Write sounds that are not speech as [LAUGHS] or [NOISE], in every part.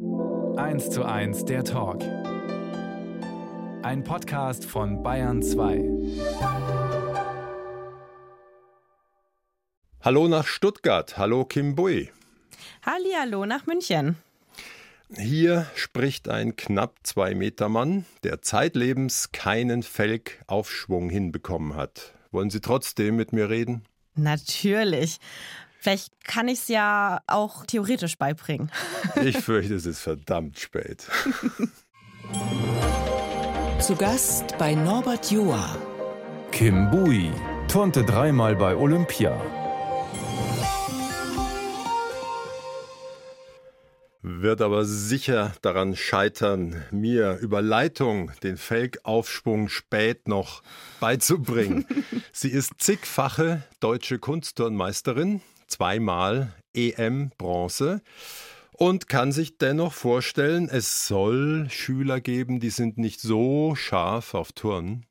1 zu 1 der Talk. Ein Podcast von Bayern 2. Hallo nach Stuttgart. Hallo Kim Bui. Hallo nach München. Hier spricht ein knapp zwei Meter Mann, der zeitlebens keinen Felgaufschwung hinbekommen hat. Wollen Sie trotzdem mit mir reden? Natürlich. Vielleicht kann ich es ja auch theoretisch beibringen. [LAUGHS] Ich fürchte, es ist verdammt spät. [LAUGHS] Zu Gast bei Norbert Joa. Kim Bui turnte dreimal bei Olympia. Wird aber sicher daran scheitern, mir über Leitung den Felgaufschwung spät noch beizubringen. [LAUGHS] Sie ist zigfache deutsche Kunstturnmeisterin, zweimal EM Bronze und kann sich dennoch vorstellen, es soll Schüler geben, die sind nicht so scharf auf Turnen.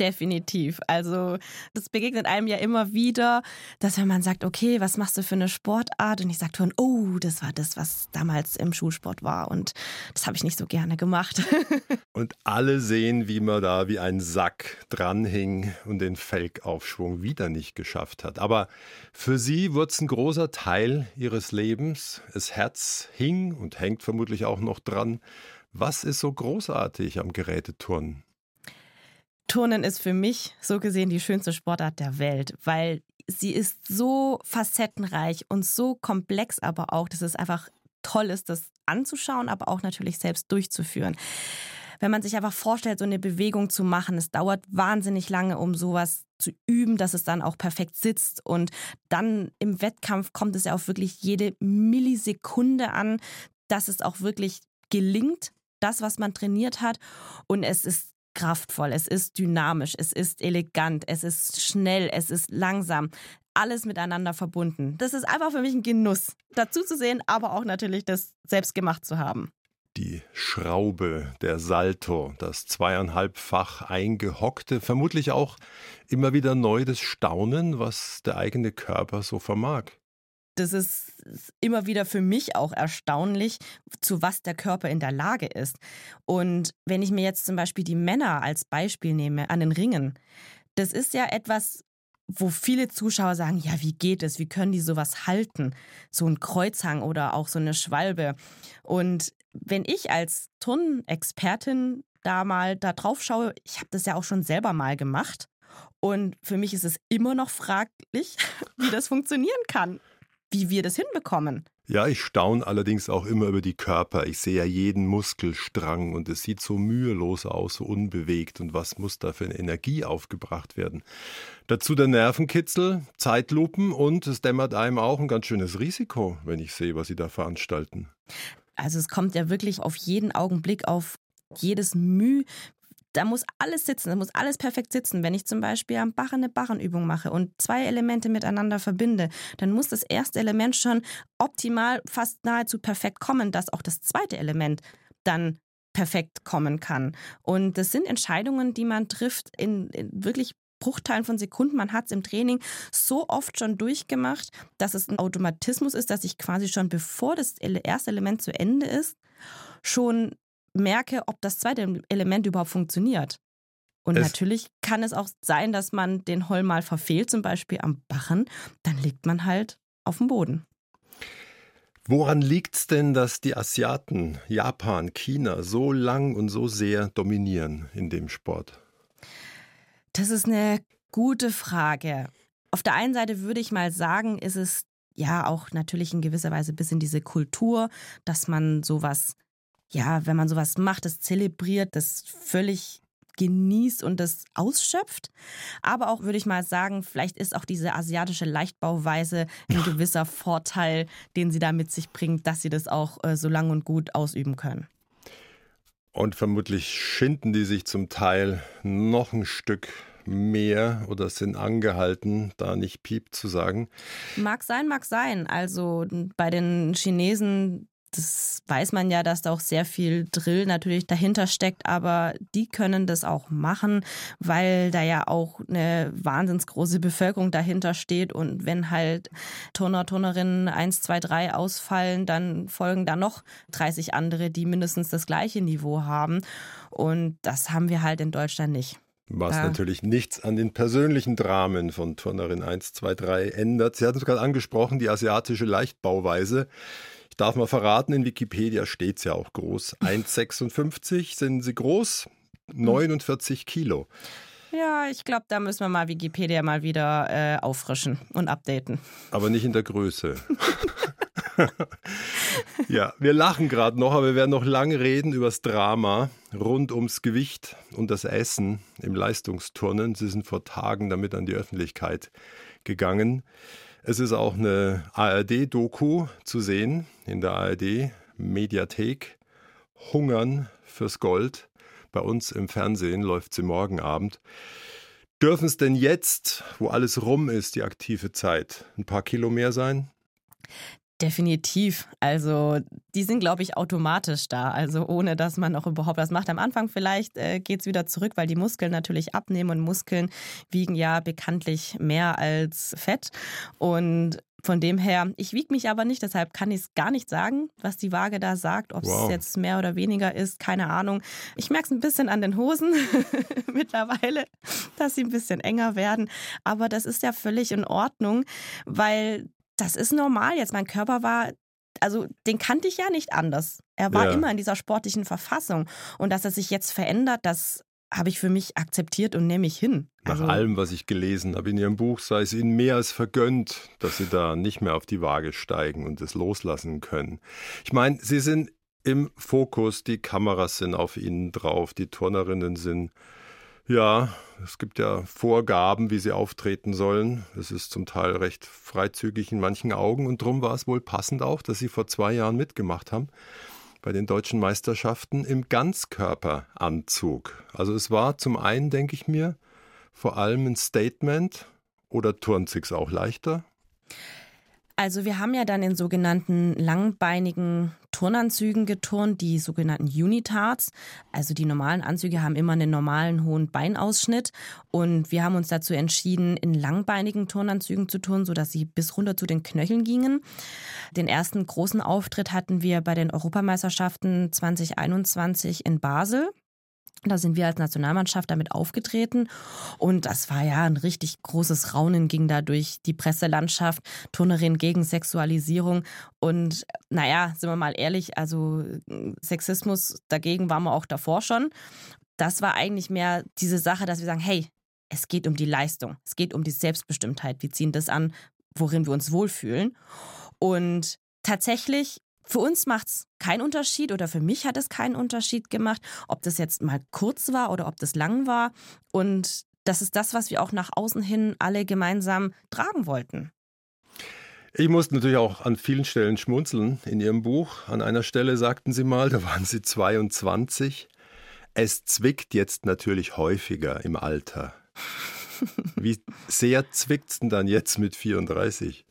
Definitiv. Also das begegnet einem ja immer wieder, dass wenn man sagt, okay, was machst du für eine Sportart? Und ich sage Turnen, oh, das war das, was damals im Schulsport war. Und das habe ich nicht so gerne gemacht. [LAUGHS] und alle sehen, wie man da wie ein Sack dranhing und den Felgaufschwung wieder nicht geschafft hat. Aber für sie wurde es ein großer Teil ihres Lebens. Das Herz hing und hängt vermutlich auch noch dran. Was ist so großartig am Geräteturnen? Turnen ist für mich so gesehen die schönste Sportart der Welt, weil sie ist so facettenreich und so komplex, aber auch, dass es einfach toll ist, das anzuschauen, aber auch natürlich selbst durchzuführen. Wenn man sich einfach vorstellt, so eine Bewegung zu machen, es dauert wahnsinnig lange, um sowas zu üben, dass es dann auch perfekt sitzt. Und dann im Wettkampf kommt es ja auch wirklich jede Millisekunde an, dass es auch wirklich gelingt, das, was man trainiert hat. Und es ist kraftvoll, es ist dynamisch, es ist elegant, es ist schnell, es ist langsam. Alles miteinander verbunden. Das ist einfach für mich ein Genuss, dazu zu sehen, aber auch natürlich das selbst gemacht zu haben. Die Schraube, der Salto, das zweieinhalbfach eingehockte, vermutlich auch immer wieder neu das Staunen, was der eigene Körper so vermag das ist immer wieder für mich auch erstaunlich, zu was der Körper in der Lage ist. Und wenn ich mir jetzt zum Beispiel die Männer als Beispiel nehme an den Ringen, das ist ja etwas, wo viele Zuschauer sagen, ja, wie geht es? Wie können die sowas halten? So ein Kreuzhang oder auch so eine Schwalbe. Und wenn ich als Turnexpertin da mal da drauf schaue, ich habe das ja auch schon selber mal gemacht. Und für mich ist es immer noch fraglich, [LAUGHS] wie das funktionieren kann wie wir das hinbekommen. Ja, ich staune allerdings auch immer über die Körper. Ich sehe ja jeden Muskelstrang und es sieht so mühelos aus, so unbewegt. Und was muss da für eine Energie aufgebracht werden? Dazu der Nervenkitzel, Zeitlupen und es dämmert einem auch ein ganz schönes Risiko, wenn ich sehe, was Sie da veranstalten. Also es kommt ja wirklich auf jeden Augenblick, auf jedes Mühe, da muss alles sitzen, da muss alles perfekt sitzen. Wenn ich zum Beispiel am Barren eine Barrenübung mache und zwei Elemente miteinander verbinde, dann muss das erste Element schon optimal, fast nahezu perfekt kommen, dass auch das zweite Element dann perfekt kommen kann. Und das sind Entscheidungen, die man trifft in, in wirklich Bruchteilen von Sekunden. Man hat es im Training so oft schon durchgemacht, dass es ein Automatismus ist, dass ich quasi schon bevor das erste Element zu Ende ist, schon merke, ob das zweite Element überhaupt funktioniert. Und es natürlich kann es auch sein, dass man den Holl mal verfehlt, zum Beispiel am Bachen, dann liegt man halt auf dem Boden. Woran liegt es denn, dass die Asiaten, Japan, China so lang und so sehr dominieren in dem Sport? Das ist eine gute Frage. Auf der einen Seite würde ich mal sagen, ist es ja auch natürlich in gewisser Weise bis in diese Kultur, dass man sowas ja, wenn man sowas macht, das zelebriert, das völlig genießt und das ausschöpft. Aber auch würde ich mal sagen, vielleicht ist auch diese asiatische Leichtbauweise ein gewisser Vorteil, den sie da mit sich bringt, dass sie das auch äh, so lang und gut ausüben können. Und vermutlich schinden die sich zum Teil noch ein Stück mehr oder sind angehalten, da nicht Piep zu sagen. Mag sein, mag sein. Also bei den Chinesen das weiß man ja, dass da auch sehr viel Drill natürlich dahinter steckt, aber die können das auch machen, weil da ja auch eine wahnsinns große Bevölkerung dahinter steht und wenn halt Turner, Turnerinnen 1, 2, 3 ausfallen, dann folgen da noch 30 andere, die mindestens das gleiche Niveau haben und das haben wir halt in Deutschland nicht. Was ja. natürlich nichts an den persönlichen Dramen von Turnerin 1, 2, 3 ändert. Sie hatten es gerade angesprochen, die asiatische Leichtbauweise. Ich darf mal verraten, in Wikipedia steht es ja auch groß. [LAUGHS] 1,56 sind sie groß, 49 Kilo. Ja, ich glaube, da müssen wir mal Wikipedia mal wieder äh, auffrischen und updaten. Aber nicht in der Größe. [LAUGHS] [LAUGHS] ja, wir lachen gerade noch, aber wir werden noch lange reden über das Drama rund ums Gewicht und das Essen im Leistungsturnen. Sie sind vor Tagen damit an die Öffentlichkeit gegangen. Es ist auch eine ARD-Doku zu sehen in der ARD-Mediathek. Hungern fürs Gold. Bei uns im Fernsehen läuft sie morgen Abend. Dürfen es denn jetzt, wo alles rum ist, die aktive Zeit, ein paar Kilo mehr sein? Definitiv. Also die sind, glaube ich, automatisch da. Also ohne, dass man auch überhaupt was macht. Am Anfang vielleicht äh, geht es wieder zurück, weil die Muskeln natürlich abnehmen und Muskeln wiegen ja bekanntlich mehr als Fett. Und von dem her, ich wiege mich aber nicht, deshalb kann ich es gar nicht sagen, was die Waage da sagt, ob es wow. jetzt mehr oder weniger ist, keine Ahnung. Ich merke es ein bisschen an den Hosen [LAUGHS] mittlerweile, dass sie ein bisschen enger werden. Aber das ist ja völlig in Ordnung, weil das ist normal jetzt. Mein Körper war, also den kannte ich ja nicht anders. Er war ja. immer in dieser sportlichen Verfassung. Und dass er sich jetzt verändert, das habe ich für mich akzeptiert und nehme ich hin. Nach also, allem, was ich gelesen habe in Ihrem Buch, sei es Ihnen mehr als vergönnt, dass Sie da nicht mehr auf die Waage steigen und es loslassen können. Ich meine, Sie sind im Fokus, die Kameras sind auf Ihnen drauf, die Turnerinnen sind ja, es gibt ja Vorgaben, wie sie auftreten sollen. Es ist zum Teil recht freizügig in manchen Augen und darum war es wohl passend auch, dass sie vor zwei Jahren mitgemacht haben bei den deutschen Meisterschaften im Ganzkörperanzug. Also es war zum einen, denke ich mir, vor allem ein Statement oder turnt sich's auch leichter? Also wir haben ja dann in sogenannten langbeinigen Turnanzügen geturnt, die sogenannten Unitards. Also die normalen Anzüge haben immer einen normalen hohen Beinausschnitt und wir haben uns dazu entschieden, in langbeinigen Turnanzügen zu turnen, sodass sie bis runter zu den Knöcheln gingen. Den ersten großen Auftritt hatten wir bei den Europameisterschaften 2021 in Basel. Da sind wir als Nationalmannschaft damit aufgetreten. Und das war ja ein richtig großes Raunen, ging da durch die Presselandschaft, Turnerin gegen Sexualisierung. Und naja, sind wir mal ehrlich, also Sexismus dagegen waren wir auch davor schon. Das war eigentlich mehr diese Sache, dass wir sagen, hey, es geht um die Leistung, es geht um die Selbstbestimmtheit, wir ziehen das an, worin wir uns wohlfühlen. Und tatsächlich für uns macht es keinen Unterschied oder für mich hat es keinen Unterschied gemacht, ob das jetzt mal kurz war oder ob das lang war. Und das ist das, was wir auch nach außen hin alle gemeinsam tragen wollten. Ich musste natürlich auch an vielen Stellen schmunzeln in Ihrem Buch. An einer Stelle sagten Sie mal, [LAUGHS] da waren Sie 22. Es zwickt jetzt natürlich häufiger im Alter. [LAUGHS] Wie sehr zwickt es denn dann jetzt mit 34?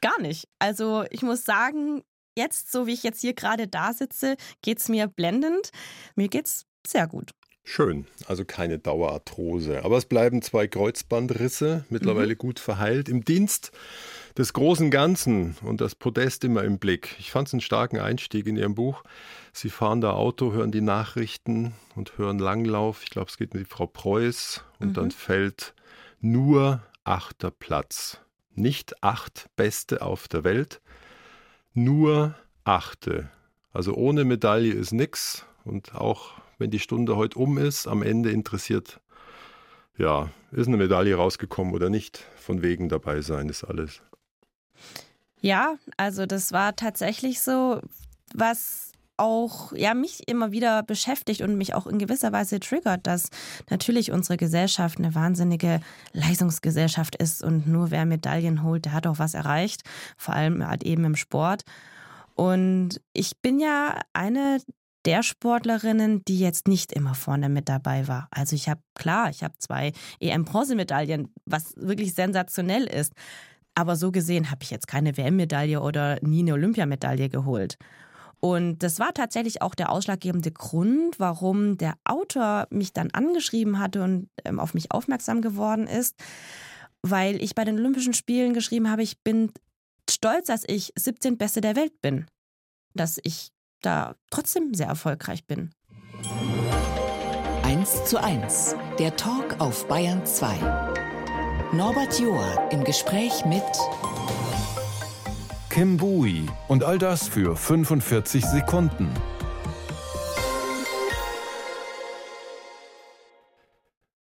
Gar nicht. Also ich muss sagen, Jetzt, so wie ich jetzt hier gerade da sitze, geht es mir blendend. Mir geht's sehr gut. Schön, also keine Dauerarthrose. Aber es bleiben zwei Kreuzbandrisse, mittlerweile mhm. gut verheilt, im Dienst des großen Ganzen und das Podest immer im Blick. Ich fand es einen starken Einstieg in Ihrem Buch. Sie fahren da Auto, hören die Nachrichten und hören Langlauf. Ich glaube, es geht mit Frau Preuß und mhm. dann fällt nur achter Platz. Nicht acht Beste auf der Welt, nur achte. Also ohne Medaille ist nichts. Und auch wenn die Stunde heute um ist, am Ende interessiert, ja, ist eine Medaille rausgekommen oder nicht. Von wegen dabei sein ist alles. Ja, also das war tatsächlich so, was auch ja mich immer wieder beschäftigt und mich auch in gewisser Weise triggert, dass natürlich unsere Gesellschaft eine wahnsinnige Leistungsgesellschaft ist und nur wer Medaillen holt, der hat auch was erreicht, vor allem halt eben im Sport. Und ich bin ja eine der Sportlerinnen, die jetzt nicht immer vorne mit dabei war. Also ich habe klar, ich habe zwei EM-Bronzemedaillen, was wirklich sensationell ist. Aber so gesehen habe ich jetzt keine WM-Medaille oder nie eine Olympiamedaille geholt. Und das war tatsächlich auch der ausschlaggebende Grund, warum der Autor mich dann angeschrieben hatte und ähm, auf mich aufmerksam geworden ist, weil ich bei den Olympischen Spielen geschrieben habe, ich bin stolz, dass ich 17 Beste der Welt bin. Dass ich da trotzdem sehr erfolgreich bin. 1 zu 1, der Talk auf Bayern 2. Norbert Joa im Gespräch mit Kim Bui und all das für 45 Sekunden.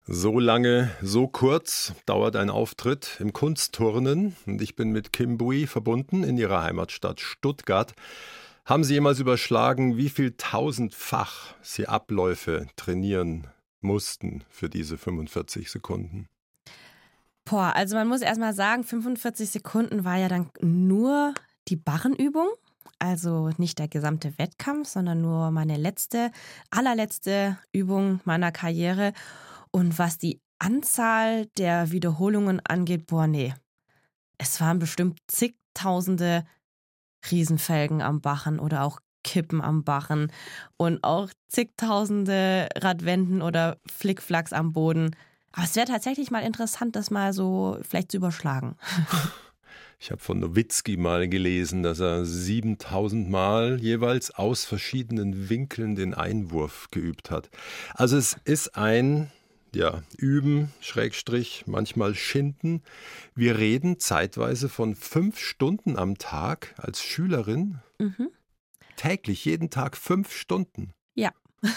So lange, so kurz dauert ein Auftritt im Kunstturnen und ich bin mit Kim Bui verbunden in ihrer Heimatstadt Stuttgart. Haben Sie jemals überschlagen, wie viel tausendfach Sie Abläufe trainieren mussten für diese 45 Sekunden? Boah, also man muss erstmal sagen, 45 Sekunden war ja dann nur die Barrenübung. Also nicht der gesamte Wettkampf, sondern nur meine letzte, allerletzte Übung meiner Karriere. Und was die Anzahl der Wiederholungen angeht, boah, nee. Es waren bestimmt zigtausende Riesenfelgen am Bachen oder auch Kippen am Bachen und auch zigtausende Radwenden oder Flickflacks am Boden. Aber es wäre tatsächlich mal interessant, das mal so vielleicht zu überschlagen. [LAUGHS] Ich habe von Nowitzki mal gelesen, dass er 7000 Mal jeweils aus verschiedenen Winkeln den Einwurf geübt hat. Also es ist ein ja, üben, Schrägstrich, manchmal schinden. Wir reden zeitweise von fünf Stunden am Tag als Schülerin. Mhm. Täglich, jeden Tag fünf Stunden. Ja. [LAUGHS]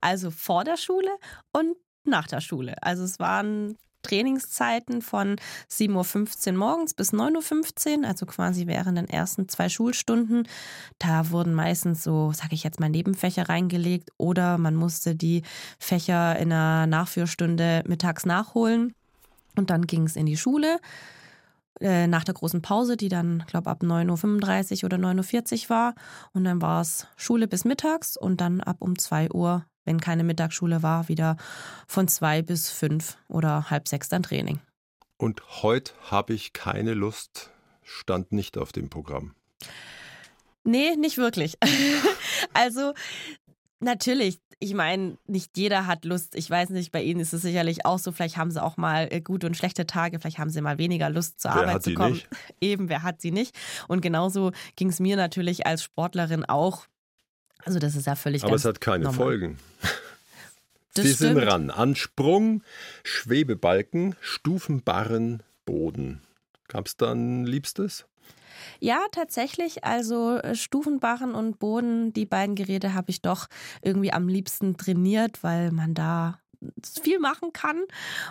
also vor der Schule und nach der Schule. Also es waren Trainingszeiten von 7.15 Uhr morgens bis 9.15 Uhr, also quasi während den ersten zwei Schulstunden. Da wurden meistens so, sage ich jetzt mal, Nebenfächer reingelegt oder man musste die Fächer in einer Nachführstunde mittags nachholen. Und dann ging es in die Schule äh, nach der großen Pause, die dann, glaube ab 9.35 Uhr oder 9.40 Uhr war. Und dann war es Schule bis mittags und dann ab um 2 Uhr wenn keine Mittagsschule war, wieder von zwei bis fünf oder halb sechs dann Training. Und heute habe ich keine Lust, stand nicht auf dem Programm. Nee, nicht wirklich. [LAUGHS] also natürlich, ich meine, nicht jeder hat Lust. Ich weiß nicht, bei Ihnen ist es sicherlich auch so. Vielleicht haben Sie auch mal äh, gute und schlechte Tage. Vielleicht haben Sie mal weniger Lust zur wer Arbeit zu kommen. Nicht? [LAUGHS] Eben, wer hat sie nicht? Und genauso ging es mir natürlich als Sportlerin auch. Also das ist ja völlig Aber es hat keine normal. Folgen. [LAUGHS] Das Sie stimmt. sind ran. An Sprung, Schwebebalken, Stufenbarren, Boden. Gab es da ein Liebstes? Ja, tatsächlich. Also äh, Stufenbarren und Boden, die beiden Geräte habe ich doch irgendwie am liebsten trainiert, weil man da viel machen kann.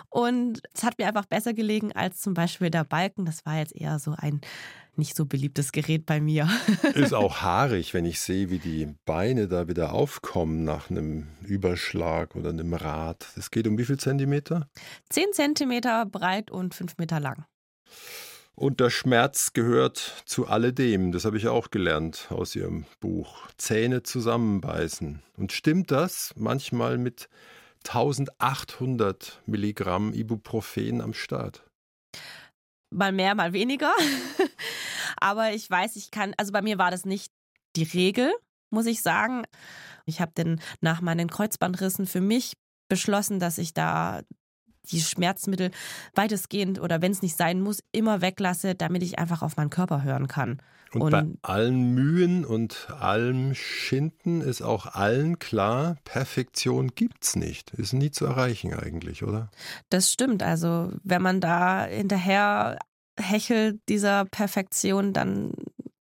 Und es hat mir einfach besser gelegen als zum Beispiel der Balken. Das war jetzt eher so ein nicht so beliebtes Gerät bei mir. [LAUGHS] Ist auch haarig, wenn ich sehe, wie die Beine da wieder aufkommen nach einem Überschlag oder einem Rad. Es geht um wie viel Zentimeter? Zehn Zentimeter breit und fünf Meter lang. Und der Schmerz gehört zu alledem. Das habe ich auch gelernt aus Ihrem Buch. Zähne zusammenbeißen. Und stimmt das manchmal mit 1800 Milligramm Ibuprofen am Start? Mal mehr, mal weniger. [LAUGHS] Aber ich weiß, ich kann, also bei mir war das nicht die Regel, muss ich sagen. Ich habe dann nach meinen Kreuzbandrissen für mich beschlossen, dass ich da die Schmerzmittel weitestgehend oder wenn es nicht sein muss, immer weglasse, damit ich einfach auf meinen Körper hören kann. Und, und, bei allen Mühen und allem Schinden ist auch allen klar, Perfektion gibt es nicht. Ist nie zu erreichen eigentlich, oder? Das stimmt. Also wenn man da hinterher hechelt dieser Perfektion, dann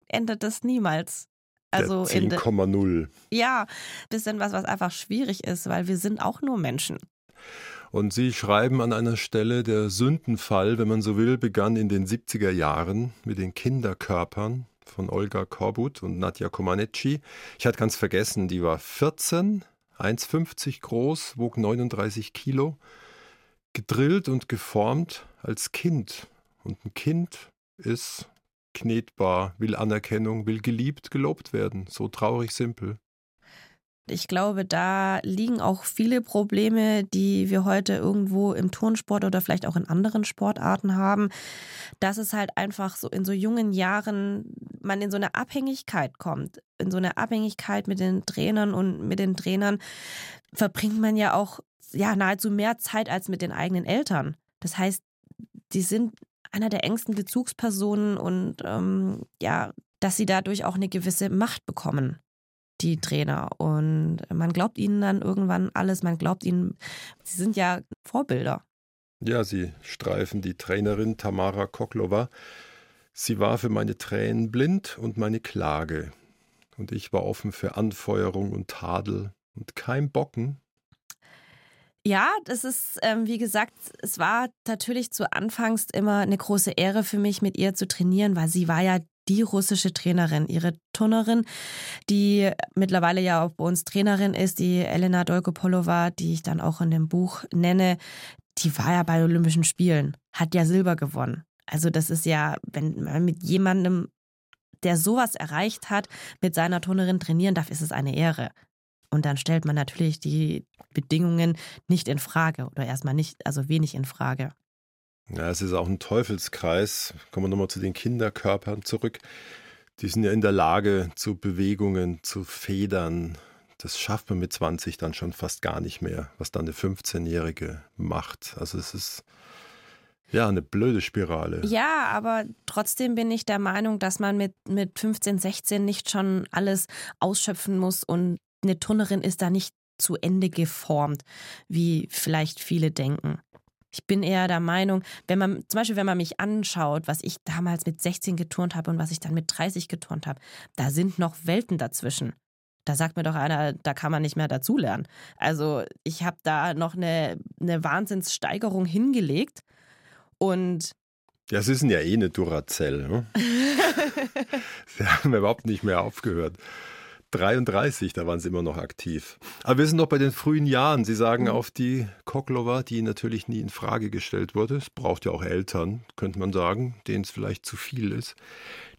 endet das niemals. Also 10,0. Ja, bisschen was, was einfach schwierig ist, weil wir sind auch nur Menschen. Und Sie schreiben an einer Stelle, der Sündenfall, wenn man so will, begann in den 70er Jahren mit den Kinderkörpern von Olga Korbut und Nadja Komaneci. Ich hatte ganz vergessen, die war 14, 1,50 groß, wog 39 Kilo, gedrillt und geformt als Kind. Und ein Kind ist knetbar, will Anerkennung, will geliebt, gelobt werden. So traurig simpel. Ich glaube, da liegen auch viele Probleme, die wir heute irgendwo im Turnsport oder vielleicht auch in anderen Sportarten haben, dass es halt einfach so in so jungen Jahren man in so eine Abhängigkeit kommt, in so eine Abhängigkeit mit den Trainern und mit den Trainern verbringt man ja auch ja nahezu mehr Zeit als mit den eigenen Eltern. Das heißt, die sind einer der engsten Bezugspersonen und ähm, ja, dass sie dadurch auch eine gewisse Macht bekommen, die Trainer. Und man glaubt ihnen dann irgendwann alles, man glaubt ihnen, sie sind ja Vorbilder. Ja, sie streifen die Trainerin Tamara Koklova. Sie war für meine Tränen blind und meine Klage. Und ich war offen für Anfeuerung und Tadel und kein Bocken. Ja, das ist, ähm, wie gesagt, es war natürlich zu Anfangs immer eine große Ehre für mich, mit ihr zu trainieren, weil sie war ja die russische Trainerin, ihre Turnerin, die mittlerweile ja auch bei uns Trainerin ist, die Elena Dolgopolova, die ich dann auch in dem Buch nenne, die war ja bei Olympischen Spielen, hat ja Silber gewonnen. Also das ist ja, wenn man mit jemandem, der sowas erreicht hat, mit seiner Turnerin trainieren darf, ist es eine Ehre. Und dann stellt man natürlich die Bedingungen nicht in Frage oder erstmal nicht, also wenig in Frage. Ja, es ist auch ein Teufelskreis. Kommen wir nochmal zu den Kinderkörpern zurück. Die sind ja in der Lage zu Bewegungen, zu Federn. Das schafft man mit 20 dann schon fast gar nicht mehr, was dann eine 15-Jährige macht. Also es ist ja, eine blöde Spirale. Ja, aber trotzdem bin ich der Meinung, dass man mit, mit 15, 16 nicht schon alles ausschöpfen muss und eine Turnerin ist da nicht zu Ende geformt, wie vielleicht viele denken. Ich bin eher der Meinung, wenn man, zum Beispiel, wenn man mich anschaut, was ich damals mit 16 geturnt habe und was ich dann mit 30 geturnt habe, da sind noch Welten dazwischen. Da sagt mir doch einer, da kann man nicht mehr dazulernen. Also ich habe da noch eine, eine Wahnsinnssteigerung hingelegt und ja, sie sind ja eh eine Duracell. Ne? [LAUGHS] sie haben überhaupt nicht mehr aufgehört. 33, da waren sie immer noch aktiv. Aber wir sind noch bei den frühen Jahren. Sie sagen mhm. auf die Koklova, die natürlich nie in Frage gestellt wurde. Es braucht ja auch Eltern, könnte man sagen, denen es vielleicht zu viel ist,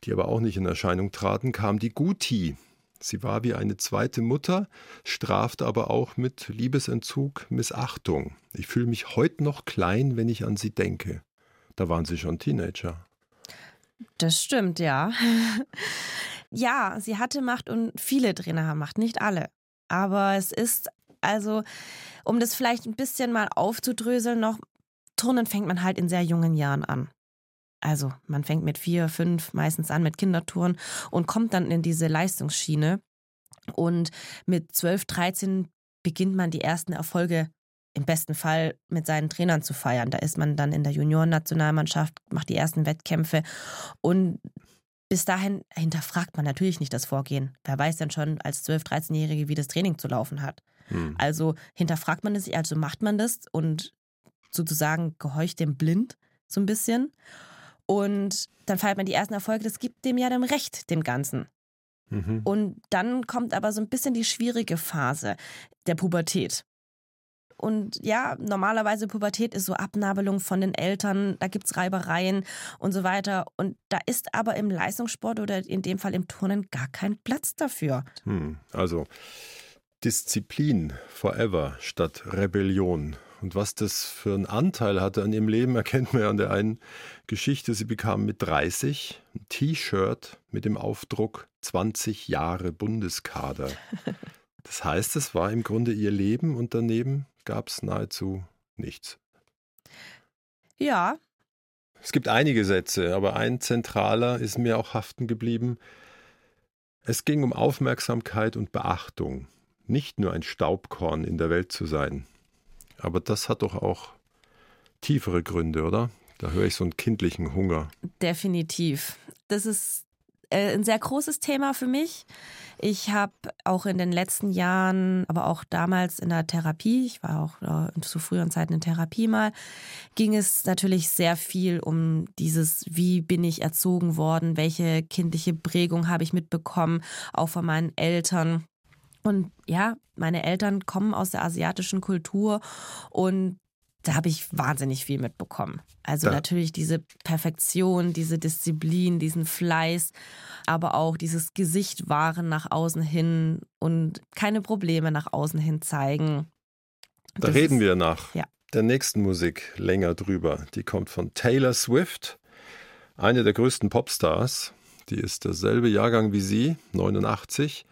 die aber auch nicht in Erscheinung traten, kam die Guti. Sie war wie eine zweite Mutter, strafte aber auch mit Liebesentzug Missachtung. Ich fühle mich heute noch klein, wenn ich an sie denke. Da waren Sie schon Teenager. Das stimmt, ja. [LAUGHS] ja, sie hatte Macht und viele Trainer haben Macht, nicht alle. Aber es ist also, um das vielleicht ein bisschen mal aufzudröseln, noch, Turnen fängt man halt in sehr jungen Jahren an. Also man fängt mit vier, fünf meistens an mit Kindertouren und kommt dann in diese Leistungsschiene. Und mit 12, 13 beginnt man die ersten Erfolge im besten Fall mit seinen Trainern zu feiern. Da ist man dann in der Juniorennationalmannschaft, macht die ersten Wettkämpfe und bis dahin hinterfragt man natürlich nicht das Vorgehen. Wer weiß denn schon als 12-, 13-Jährige, wie das Training zu laufen hat. Hm. Also hinterfragt man es, also macht man das und sozusagen gehorcht dem blind so ein bisschen. Und dann feiert man die ersten Erfolge, das gibt dem ja dann Recht, dem Ganzen. Mhm. Und dann kommt aber so ein bisschen die schwierige Phase der Pubertät. Und ja, normalerweise Pubertät ist so Abnabelung von den Eltern, da gibt es Reibereien und so weiter. Und da ist aber im Leistungssport oder in dem Fall im Turnen gar kein Platz dafür. Hm, also Disziplin forever statt Rebellion. Und was das für einen Anteil hatte an ihrem Leben, [LAUGHS] erkennt man ja an der einen Geschichte. Sie bekam mit 30 ein T-Shirt mit dem Aufdruck 20 Jahre Bundeskader. Das heißt, es war im Grunde ihr Leben und daneben gab es nahezu nichts. Ja. Es gibt einige Sätze, aber ein zentraler ist mir auch haften geblieben. Es ging um Aufmerksamkeit und Beachtung, nicht nur ein Staubkorn in der Welt zu sein. Aber das hat doch auch tiefere Gründe, oder? Da höre ich so einen kindlichen Hunger. Definitiv. Das ist äh, ein sehr großes Thema für mich. Ich habe auch in den letzten Jahren, aber auch damals in der Therapie, ich war auch äh, zu früheren Zeiten in Therapie mal, ging es natürlich sehr viel um dieses, wie bin ich erzogen worden, welche kindliche Prägung habe ich mitbekommen, auch von meinen Eltern. Und ja, meine Eltern kommen aus der asiatischen Kultur und da habe ich wahnsinnig viel mitbekommen. Also ja. natürlich diese Perfektion, diese Disziplin, diesen Fleiß, aber auch dieses Gesicht wahren nach außen hin und keine Probleme nach außen hin zeigen. Da das reden wir nach ja. der nächsten Musik länger drüber. Die kommt von Taylor Swift, eine der größten Popstars. Die ist derselbe Jahrgang wie Sie, 89,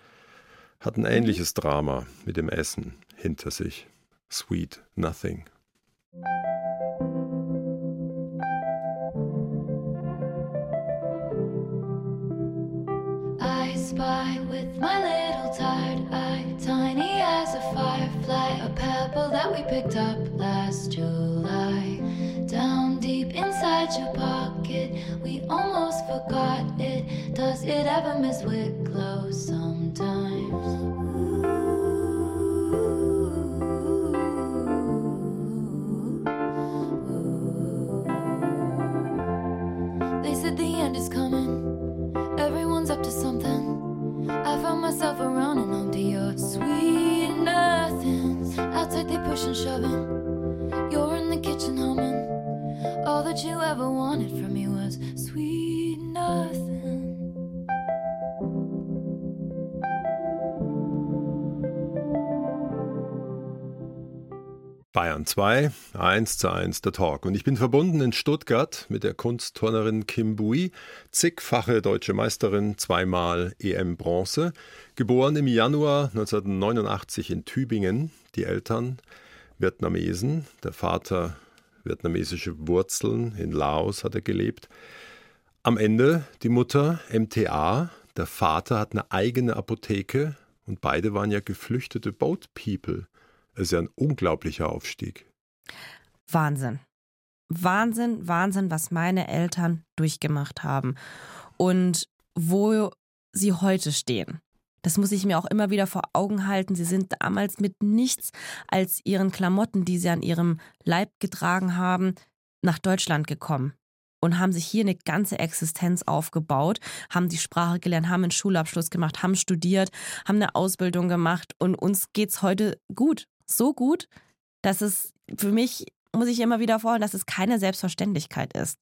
hat ein ähnliches Drama mit dem Essen hinter sich. Sweet Nothing. I spy with my little tired eye, tiny as a firefly, a pebble that we picked up last July. Inside your pocket, we almost forgot it. Does it ever miss Wicklow sometimes? They said the end is coming. Everyone's up to something. I found myself around and onto your sweet nothings. Outside they push and shoving. You're in the kitchen humming. All that you ever wanted from me was sweet nothing. Bayern 2, 1 zu 1 der Talk. Und ich bin verbunden in Stuttgart mit der Kunstturnerin Kim Bui, zigfache deutsche Meisterin, zweimal EM-Bronze, geboren im Januar 1989 in Tübingen. Die Eltern Vietnamesen, der Vater vietnamesische Wurzeln, in Laos hat er gelebt. Am Ende die Mutter MTA, der Vater hat eine eigene Apotheke und beide waren ja geflüchtete Boat People. Es ist ja ein unglaublicher Aufstieg. Wahnsinn. Wahnsinn, Wahnsinn, was meine Eltern durchgemacht haben und wo sie heute stehen. Das muss ich mir auch immer wieder vor Augen halten. Sie sind damals mit nichts als ihren Klamotten, die sie an ihrem Leib getragen haben, nach Deutschland gekommen und haben sich hier eine ganze Existenz aufgebaut, haben die Sprache gelernt, haben einen Schulabschluss gemacht, haben studiert, haben eine Ausbildung gemacht und uns geht's heute gut. So gut, dass es für mich, muss ich immer wieder vorstellen, dass es keine Selbstverständlichkeit ist.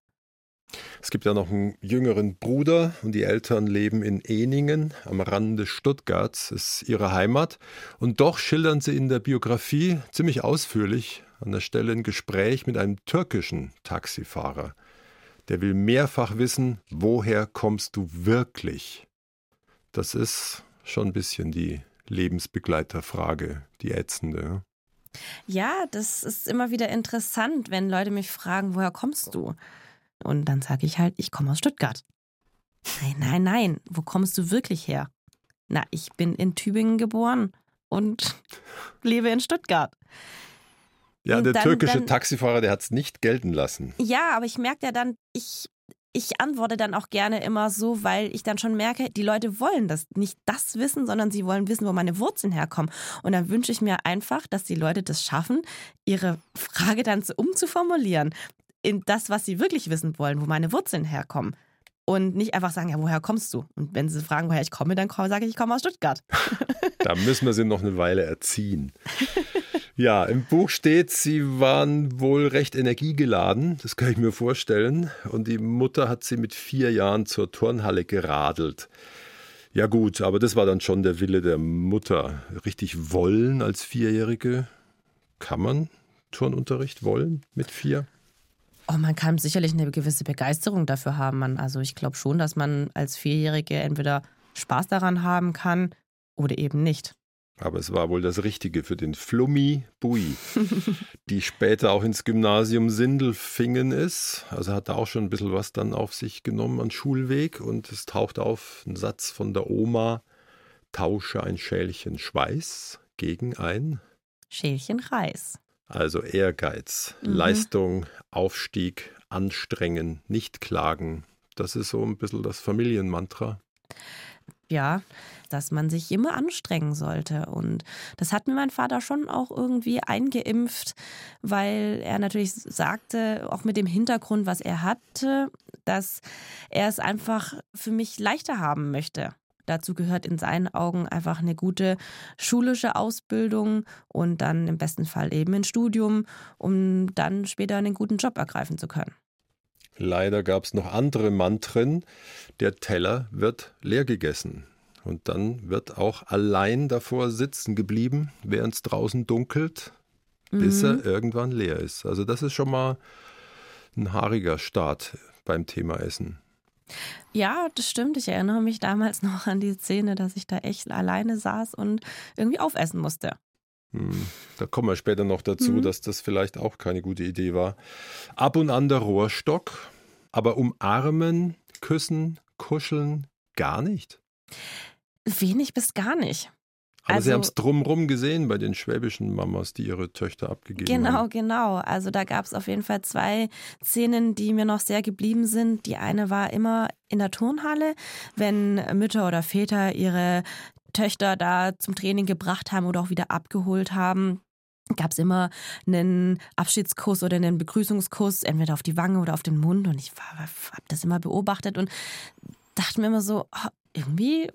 Es gibt ja noch einen jüngeren Bruder und die Eltern leben in Eningen am Rande Stuttgarts, ist ihre Heimat. Und doch schildern sie in der Biografie ziemlich ausführlich an der Stelle ein Gespräch mit einem türkischen Taxifahrer. Der will mehrfach wissen, woher kommst du wirklich? Das ist schon ein bisschen die Lebensbegleiterfrage, die ätzende. Ja, das ist immer wieder interessant, wenn Leute mich fragen, woher kommst du? Und dann sage ich halt, ich komme aus Stuttgart. Nein, nein, nein, wo kommst du wirklich her? Na, ich bin in Tübingen geboren und [LAUGHS] lebe in Stuttgart. Ja, der dann- türkische dann- Taxifahrer, der hat es nicht gelten lassen. Ja, aber ich merke ja dann, ich, ich antworte dann auch gerne immer so, weil ich dann schon merke, die Leute wollen das nicht das wissen, sondern sie wollen wissen, wo meine Wurzeln herkommen. Und dann wünsche ich mir einfach, dass die Leute das schaffen, ihre Frage dann so umzuformulieren in das, was sie wirklich wissen wollen, wo meine Wurzeln herkommen. Und nicht einfach sagen, ja, woher kommst du? Und wenn sie fragen, woher ich komme, dann sage ich, ich komme aus Stuttgart. [LAUGHS] Da müssen wir sie noch eine Weile erziehen. Ja, im Buch steht, sie waren wohl recht energiegeladen, das kann ich mir vorstellen. Und die Mutter hat sie mit vier Jahren zur Turnhalle geradelt. Ja gut, aber das war dann schon der Wille der Mutter. Richtig wollen als Vierjährige? Kann man Turnunterricht wollen mit vier? Oh, man kann sicherlich eine gewisse Begeisterung dafür haben. Man, also ich glaube schon, dass man als Vierjährige entweder Spaß daran haben kann oder eben nicht. Aber es war wohl das Richtige für den Flummi Bui, [LAUGHS] die später auch ins Gymnasium Sindelfingen ist. Also hat da auch schon ein bisschen was dann auf sich genommen an Schulweg. Und es taucht auf ein Satz von der Oma, tausche ein Schälchen Schweiß gegen ein. Schälchen Reis. Also Ehrgeiz, Leistung, Aufstieg, anstrengen, nicht klagen. Das ist so ein bisschen das Familienmantra. Ja, dass man sich immer anstrengen sollte. Und das hat mir mein Vater schon auch irgendwie eingeimpft, weil er natürlich sagte, auch mit dem Hintergrund, was er hatte, dass er es einfach für mich leichter haben möchte. Dazu gehört in seinen Augen einfach eine gute schulische Ausbildung und dann im besten Fall eben ein Studium, um dann später einen guten Job ergreifen zu können. Leider gab es noch andere Mantren. Der Teller wird leer gegessen. Und dann wird auch allein davor sitzen geblieben, während es draußen dunkelt, bis er irgendwann leer ist. Also das ist schon mal ein haariger Start beim Thema Essen. Ja, das stimmt. Ich erinnere mich damals [LAUGHS] noch an die Szene, dass ich da echt alleine saß und irgendwie aufessen musste. Hm, Da kommen wir später noch dazu, Mhm. dass das vielleicht auch keine gute Idee war. Ab und an der Rohrstock, aber umarmen, küssen, kuscheln gar nicht. Wenig bis gar nicht. Aber Sie Also- haben es drumrum gesehen bei den schwäbischen Mamas, die ihre Töchter abgegeben Genau, haben. genau. Also da gab es auf jeden Fall zwei Szenen, die mir noch sehr geblieben sind. Die eine war immer in der Turnhalle, wenn Mütter oder Väter ihre Töchter da zum Training gebracht haben oder auch wieder abgeholt haben. Gab es immer einen Abschiedskuss oder einen Begrüßungskuss, entweder auf die Wange oder auf den Mund. Und ich habe das immer beobachtet und dachte mir immer so, ah, irgendwie,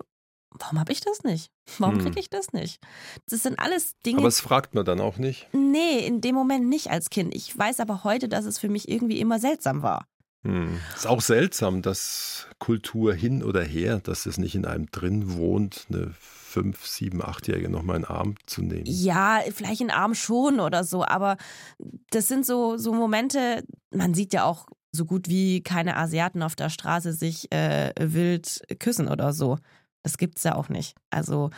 warum habe ich das nicht? Warum Hm. kriege ich das nicht? Das sind alles Dinge, Aber es fragt man dann auch nicht. Nee, in dem Moment nicht als Kind. Ich weiß aber heute, dass es für mich irgendwie immer seltsam war. Hm. Ist auch seltsam, dass Kultur hin oder her, dass es nicht in einem drin wohnt, eine fünf, sieben, achtjährige nochmal in den Arm zu nehmen. Ja, vielleicht in Arm schon oder so, aber das sind so, so Momente, man sieht ja auch so gut wie keine Asiaten auf der Straße sich äh, wild küssen oder so. Das gibt's ja auch nicht. Also,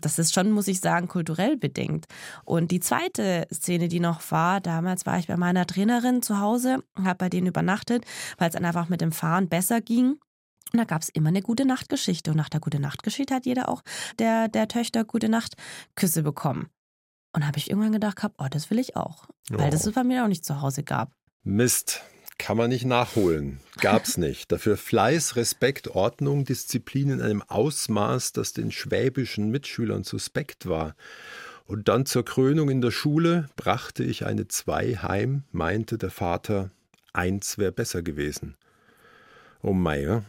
das ist schon, muss ich sagen, kulturell bedingt. Und die zweite Szene, die noch war, damals war ich bei meiner Trainerin zu Hause, habe bei denen übernachtet, weil es dann einfach mit dem Fahren besser ging. Und da gab es immer eine gute Nachtgeschichte. Und nach der gute Nachtgeschichte hat jeder auch der, der Töchter gute Nacht Küsse bekommen. Und da habe ich irgendwann gedacht, gehabt, oh, das will ich auch. Weil das es bei mir auch nicht zu Hause gab. Mist. Kann man nicht nachholen. Gab's nicht. Dafür Fleiß, Respekt, Ordnung, Disziplin in einem Ausmaß, das den schwäbischen Mitschülern suspekt war. Und dann zur Krönung in der Schule brachte ich eine Zwei heim, meinte der Vater, eins wäre besser gewesen. Oh Meier.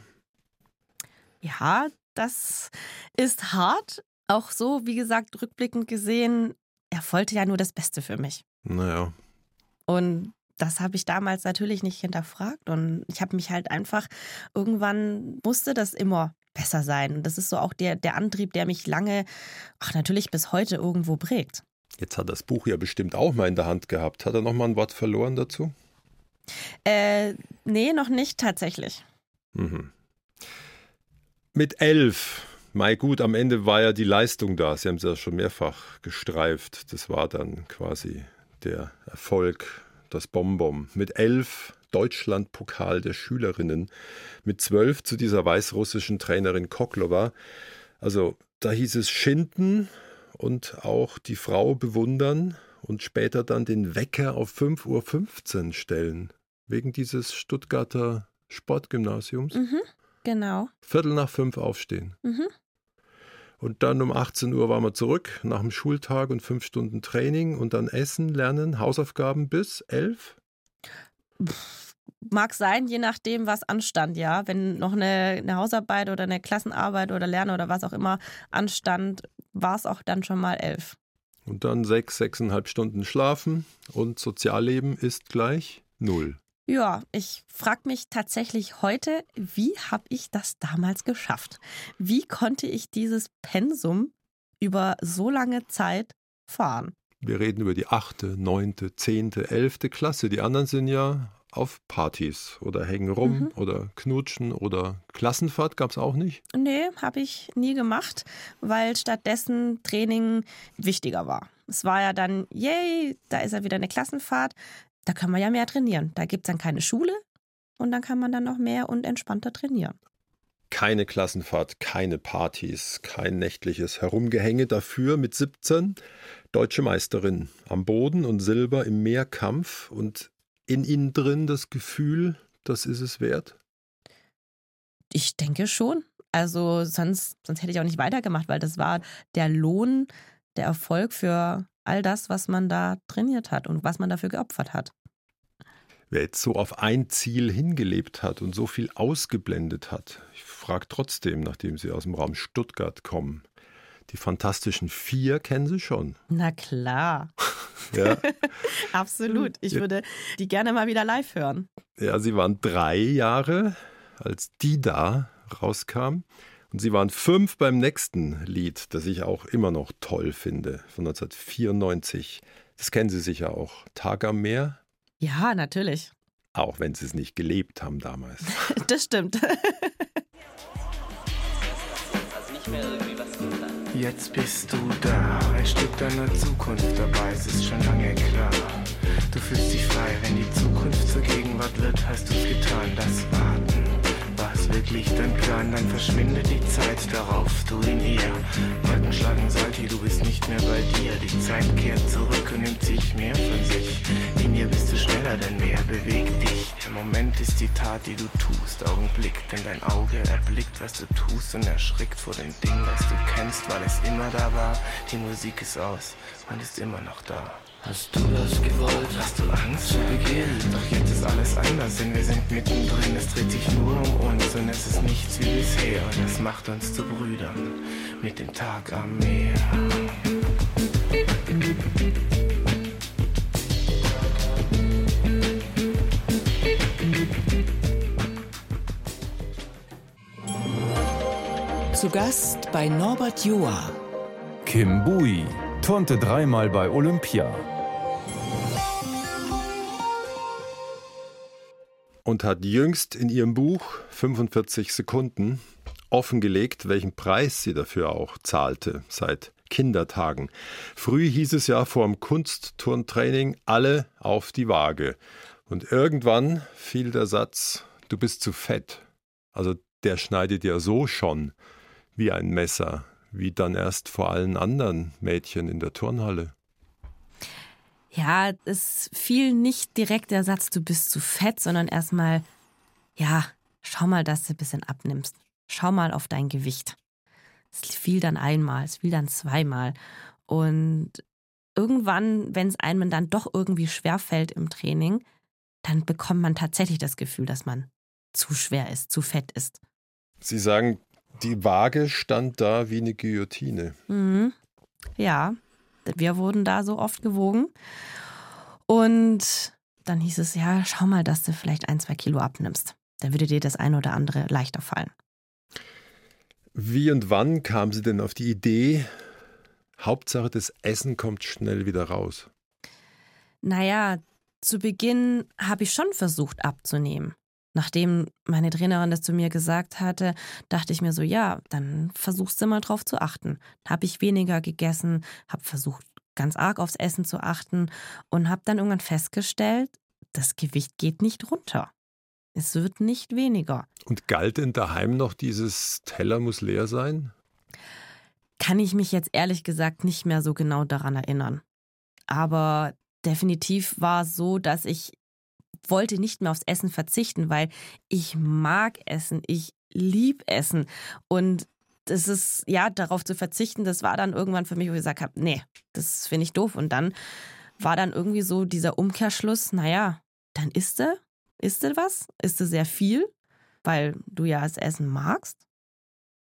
Ja, das ist hart. Auch so, wie gesagt, rückblickend gesehen, er wollte ja nur das Beste für mich. Naja. Und das habe ich damals natürlich nicht hinterfragt. Und ich habe mich halt einfach, irgendwann musste das immer besser sein. Und das ist so auch der, der Antrieb, der mich lange, ach natürlich bis heute irgendwo prägt. Jetzt hat das Buch ja bestimmt auch mal in der Hand gehabt. Hat er noch mal ein Wort verloren dazu? Äh, nee, noch nicht tatsächlich. Mhm. Mit elf, Mai gut, am Ende war ja die Leistung da. Sie haben es ja schon mehrfach gestreift. Das war dann quasi der Erfolg, das Bonbon. Mit elf Deutschlandpokal der Schülerinnen. Mit zwölf zu dieser weißrussischen Trainerin Koklova. Also da hieß es schinden und auch die Frau bewundern und später dann den Wecker auf 5.15 Uhr stellen. Wegen dieses Stuttgarter Sportgymnasiums. Mhm, genau. Viertel nach fünf aufstehen. Mhm. Und dann um 18 Uhr waren wir zurück nach dem Schultag und fünf Stunden Training und dann Essen, Lernen, Hausaufgaben bis elf. Mag sein, je nachdem, was anstand, ja. Wenn noch eine, eine Hausarbeit oder eine Klassenarbeit oder Lernen oder was auch immer anstand, war es auch dann schon mal elf. Und dann sechs, sechseinhalb Stunden schlafen und Sozialleben ist gleich null. Ja, ich frage mich tatsächlich heute, wie habe ich das damals geschafft? Wie konnte ich dieses Pensum über so lange Zeit fahren? Wir reden über die achte, neunte, zehnte, elfte Klasse. Die anderen sind ja auf Partys oder hängen rum Mhm. oder knutschen oder Klassenfahrt gab es auch nicht. Nee, habe ich nie gemacht, weil stattdessen Training wichtiger war. Es war ja dann, yay, da ist ja wieder eine Klassenfahrt, da kann man ja mehr trainieren. Da gibt es dann keine Schule und dann kann man dann noch mehr und entspannter trainieren. Keine Klassenfahrt, keine Partys, kein nächtliches Herumgehänge. Dafür mit 17 deutsche Meisterin am Boden und Silber im Mehrkampf und in ihnen drin das Gefühl, das ist es wert. Ich denke schon. Also sonst, sonst hätte ich auch nicht weitergemacht, weil das war der Lohn, der Erfolg für all das, was man da trainiert hat und was man dafür geopfert hat. Wer jetzt so auf ein Ziel hingelebt hat und so viel ausgeblendet hat, ich frage trotzdem, nachdem Sie aus dem Raum Stuttgart kommen, die Fantastischen Vier kennen Sie schon. Na klar, [LAUGHS] Ja, [LAUGHS] absolut. Ich Ja. würde die gerne mal wieder live hören. ja Sie waren drei Jahre, als die da rauskam. Und Sie waren fünf beim nächsten Lied, das ich auch immer noch toll finde, von 1994. Das kennen Sie sicher auch. Tag am Meer. Ja, natürlich. Auch wenn sie es nicht gelebt haben damals. [LAUGHS] Das stimmt. Jetzt bist du da, ein Stück deiner Zukunft dabei, es ist schon lange klar. Du fühlst dich frei, wenn die Zukunft zur Gegenwart wird, hast du's getan, das Warten. Wirklich dein Plan, dann verschwindet die Zeit darauf, du in ihr. Wolken schlagen Salti, du bist nicht mehr bei dir. Die Zeit kehrt zurück und nimmt sich mehr von sich. In ihr bist du schneller, denn mehr bewegt dich. Der Moment ist die Tat, die du tust, Augenblick, denn dein Auge erblickt, was du tust und erschrickt vor dem Ding, das du kennst, weil es immer da war. Die Musik ist aus, man ist immer noch da. Hast du das gewollt? Hast du Angst zu Beginn? Doch jetzt ist alles anders, denn wir sind mittendrin. Es dreht sich nur um uns und es ist nichts wie bisher. Und das macht uns zu Brüdern mit dem Tag am Meer. Zu Gast bei Norbert Joa. Kim Bui turnte dreimal bei Olympia. Und hat jüngst in ihrem Buch 45 Sekunden offengelegt, welchen Preis sie dafür auch zahlte seit Kindertagen. Früh hieß es ja vor dem Kunstturntraining alle auf die Waage. Und irgendwann fiel der Satz, du bist zu fett. Also der schneidet ja so schon wie ein Messer, wie dann erst vor allen anderen Mädchen in der Turnhalle. Ja, es fiel nicht direkt der Satz, du bist zu fett, sondern erstmal, ja, schau mal, dass du ein bisschen abnimmst. Schau mal auf dein Gewicht. Es fiel dann einmal, es fiel dann zweimal. Und irgendwann, wenn es einem dann doch irgendwie schwerfällt im Training, dann bekommt man tatsächlich das Gefühl, dass man zu schwer ist, zu fett ist. Sie sagen, die Waage stand da wie eine Guillotine. Mhm. Ja, wir wurden da so oft gewogen. Und dann hieß es, ja, schau mal, dass du vielleicht ein, zwei Kilo abnimmst. Dann würde dir das eine oder andere leichter fallen. Wie und wann kam sie denn auf die Idee, Hauptsache das Essen kommt schnell wieder raus? Naja, zu Beginn habe ich schon versucht abzunehmen. Nachdem meine Trainerin das zu mir gesagt hatte, dachte ich mir so, ja, dann versuchst du mal drauf zu achten. Habe ich weniger gegessen, habe versucht ganz arg aufs Essen zu achten und habe dann irgendwann festgestellt, das Gewicht geht nicht runter. Es wird nicht weniger. Und galt denn daheim noch dieses Teller muss leer sein? Kann ich mich jetzt ehrlich gesagt nicht mehr so genau daran erinnern. Aber definitiv war es so, dass ich wollte nicht mehr aufs Essen verzichten, weil ich mag Essen, ich lieb Essen und das ist, ja, darauf zu verzichten, das war dann irgendwann für mich, wo ich gesagt habe, nee, das finde ich doof. Und dann war dann irgendwie so dieser Umkehrschluss, naja, dann isst du, isst du was, isst du sehr viel, weil du ja das Essen magst.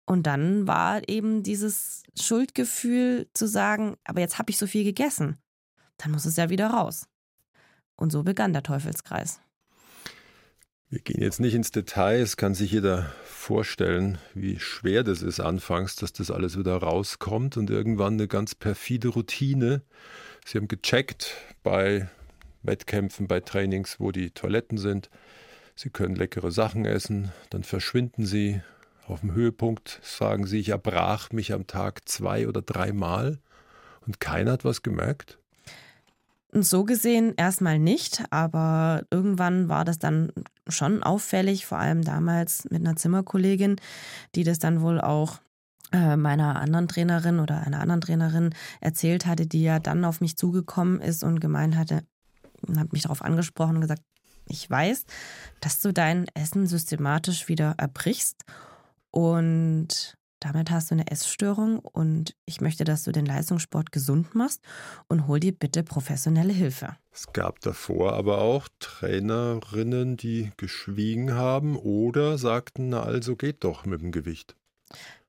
Und dann war eben dieses Schuldgefühl zu sagen, aber jetzt habe ich so viel gegessen, dann muss es ja wieder raus. Und so begann der Teufelskreis. Wir gehen jetzt nicht ins Detail, es kann sich jeder vorstellen, wie schwer das ist anfangs, dass das alles wieder rauskommt und irgendwann eine ganz perfide Routine. Sie haben gecheckt bei Wettkämpfen, bei Trainings, wo die Toiletten sind. Sie können leckere Sachen essen, dann verschwinden sie. Auf dem Höhepunkt sagen sie, ich erbrach mich am Tag zwei oder dreimal und keiner hat was gemerkt. So gesehen erstmal nicht, aber irgendwann war das dann schon auffällig, vor allem damals mit einer Zimmerkollegin, die das dann wohl auch äh, meiner anderen Trainerin oder einer anderen Trainerin erzählt hatte, die ja dann auf mich zugekommen ist und gemeint hatte, hat mich darauf angesprochen und gesagt, ich weiß, dass du dein Essen systematisch wieder erbrichst. Und damit hast du eine Essstörung und ich möchte, dass du den Leistungssport gesund machst und hol dir bitte professionelle Hilfe. Es gab davor aber auch Trainerinnen, die geschwiegen haben oder sagten, na also geht doch mit dem Gewicht.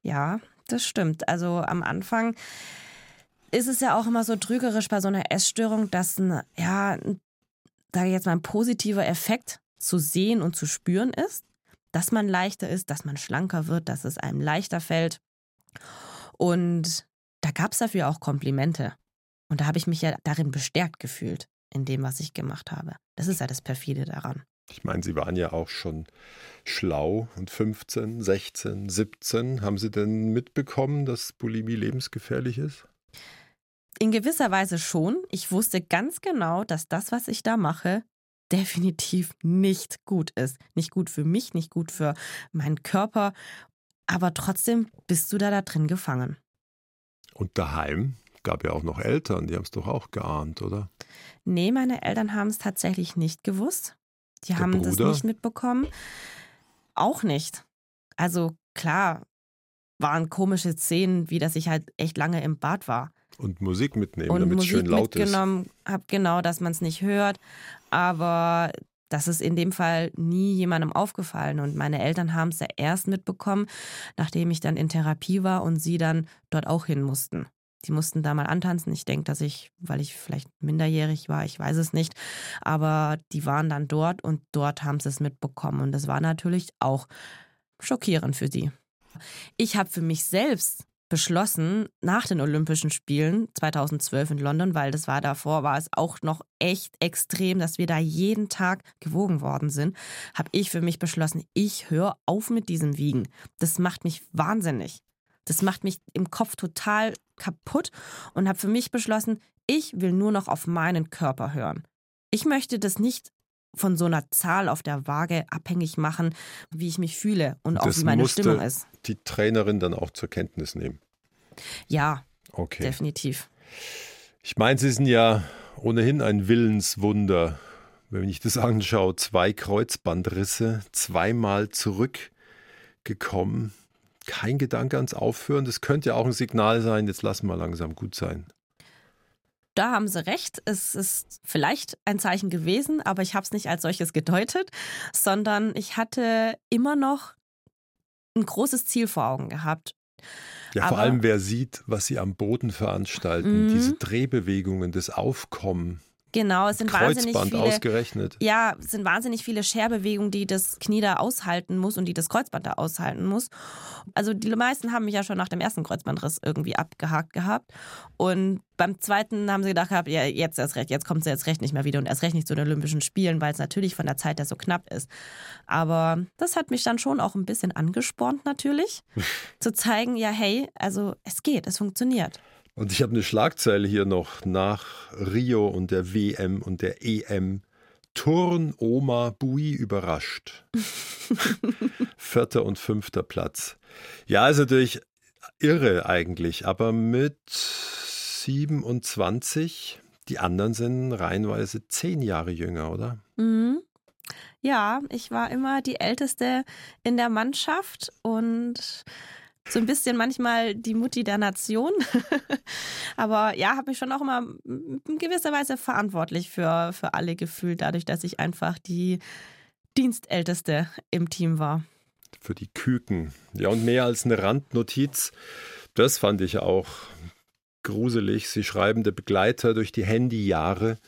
Ja, das stimmt. Also am Anfang ist es ja auch immer so trügerisch bei so einer Essstörung, dass ein, ja, sage ich jetzt mal, ein positiver Effekt zu sehen und zu spüren ist dass man leichter ist, dass man schlanker wird, dass es einem leichter fällt. Und da gab es dafür auch Komplimente. Und da habe ich mich ja darin bestärkt gefühlt, in dem, was ich gemacht habe. Das ist ja das Perfide daran. Ich meine, Sie waren ja auch schon schlau und 15, 16, 17. Haben Sie denn mitbekommen, dass Bulimie lebensgefährlich ist? In gewisser Weise schon. Ich wusste ganz genau, dass das, was ich da mache, definitiv nicht gut ist. Nicht gut für mich, nicht gut für meinen Körper. Aber trotzdem bist du da, da drin gefangen. Und daheim gab ja auch noch Eltern, die haben es doch auch geahnt, oder? Nee, meine Eltern haben es tatsächlich nicht gewusst. Die Der haben das Bruder? nicht mitbekommen. Auch nicht. Also klar, waren komische Szenen, wie dass ich halt echt lange im Bad war. Und Musik mitnehmen, damit es schön laut ist. mitgenommen habe, genau, dass man es nicht hört. Aber das ist in dem Fall nie jemandem aufgefallen. Und meine Eltern haben es ja erst mitbekommen, nachdem ich dann in Therapie war und sie dann dort auch hin mussten. Die mussten da mal antanzen. Ich denke, dass ich, weil ich vielleicht minderjährig war, ich weiß es nicht. Aber die waren dann dort und dort haben sie es mitbekommen. Und das war natürlich auch schockierend für sie. Ich habe für mich selbst beschlossen, nach den Olympischen Spielen 2012 in London, weil das war davor, war es auch noch echt extrem, dass wir da jeden Tag gewogen worden sind, habe ich für mich beschlossen, ich höre auf mit diesem Wiegen. Das macht mich wahnsinnig. Das macht mich im Kopf total kaputt und habe für mich beschlossen, ich will nur noch auf meinen Körper hören. Ich möchte das nicht von so einer Zahl auf der Waage abhängig machen, wie ich mich fühle und auch Das wie meine Stimmung ist. die Trainerin dann auch zur Kenntnis nehmen. Ja, Okay. definitiv. Ich meine, Sie sind ja ohnehin ein Willenswunder. Wenn ich das anschaue, zwei Kreuzbandrisse, zweimal zurückgekommen. Kein Gedanke ans Aufhören. Das könnte ja auch ein Signal sein, jetzt lassen wir langsam gut sein. Da haben Sie recht. Es ist vielleicht ein Zeichen gewesen, aber ich habe es nicht als solches gedeutet, sondern ich hatte immer noch ein großes Ziel vor Augen gehabt. Ja, vor Aber- allem wer sieht, was sie am Boden veranstalten, Mhm. diese Drehbewegungen, das Aufkommen, Genau, es sind wahnsinnig Kreuzband viele. ausgerechnet. Ja, es sind wahnsinnig viele Scherbewegungen, die das Knie da aushalten muss und die das Kreuzband da aushalten muss. Also die meisten haben mich ja schon nach dem ersten Kreuzbandriss irgendwie abgehakt gehabt. Und beim zweiten haben sie gedacht gehabt, ja, jetzt erst recht, jetzt kommt sie erst recht nicht mehr wieder und erst recht nicht zu den Olympischen Spielen, weil es natürlich von der Zeit her so knapp ist. Aber das hat mich dann schon auch ein bisschen angespornt natürlich, [LAUGHS] zu zeigen, ja, hey, also es geht, es funktioniert. Und ich habe eine Schlagzeile hier noch nach Rio und der WM und der EM. Turn-Oma Bui überrascht. [LAUGHS] Vierter und fünfter Platz. Ja, ist natürlich irre eigentlich, aber mit 27, die anderen sind reihenweise zehn Jahre jünger, oder? Mhm. Ja, ich war immer die Älteste in der Mannschaft und so ein bisschen manchmal die Mutti der Nation. [LAUGHS] Aber ja, habe mich schon auch immer in gewisser Weise verantwortlich für, für alle gefühlt, dadurch, dass ich einfach die Dienstälteste im Team war. Für die Küken. Ja, und mehr als eine Randnotiz, das fand ich auch gruselig. Sie schreiben, der Begleiter durch die Handyjahre.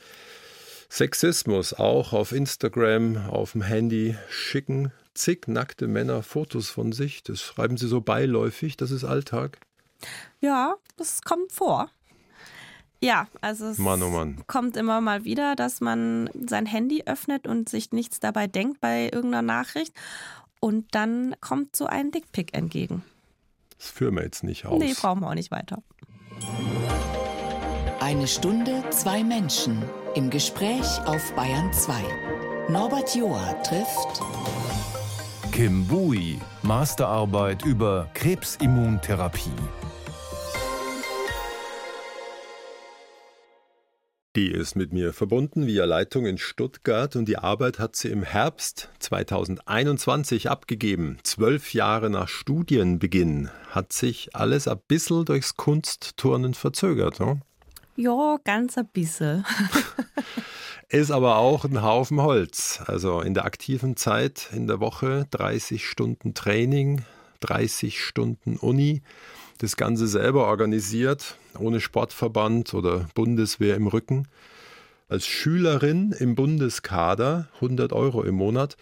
Sexismus auch auf Instagram, auf dem Handy schicken zig nackte Männer Fotos von sich. Das schreiben sie so beiläufig, das ist Alltag. Ja, das kommt vor. Ja, also es Mann, oh Mann. kommt immer mal wieder, dass man sein Handy öffnet und sich nichts dabei denkt bei irgendeiner Nachricht. Und dann kommt so ein Dickpick entgegen. Das führen wir jetzt nicht aus. Nee, brauchen wir auch nicht weiter. Eine Stunde, zwei Menschen im Gespräch auf Bayern 2. Norbert Joa trifft Kim Bui, Masterarbeit über Krebsimmuntherapie. Die ist mit mir verbunden via Leitung in Stuttgart und die Arbeit hat sie im Herbst 2021 abgegeben. Zwölf Jahre nach Studienbeginn hat sich alles ein bisschen durchs Kunstturnen verzögert. Ne? Ja, ganz ein bisschen. [LAUGHS] Ist aber auch ein Haufen Holz. Also in der aktiven Zeit in der Woche 30 Stunden Training, 30 Stunden Uni. Das Ganze selber organisiert, ohne Sportverband oder Bundeswehr im Rücken. Als Schülerin im Bundeskader 100 Euro im Monat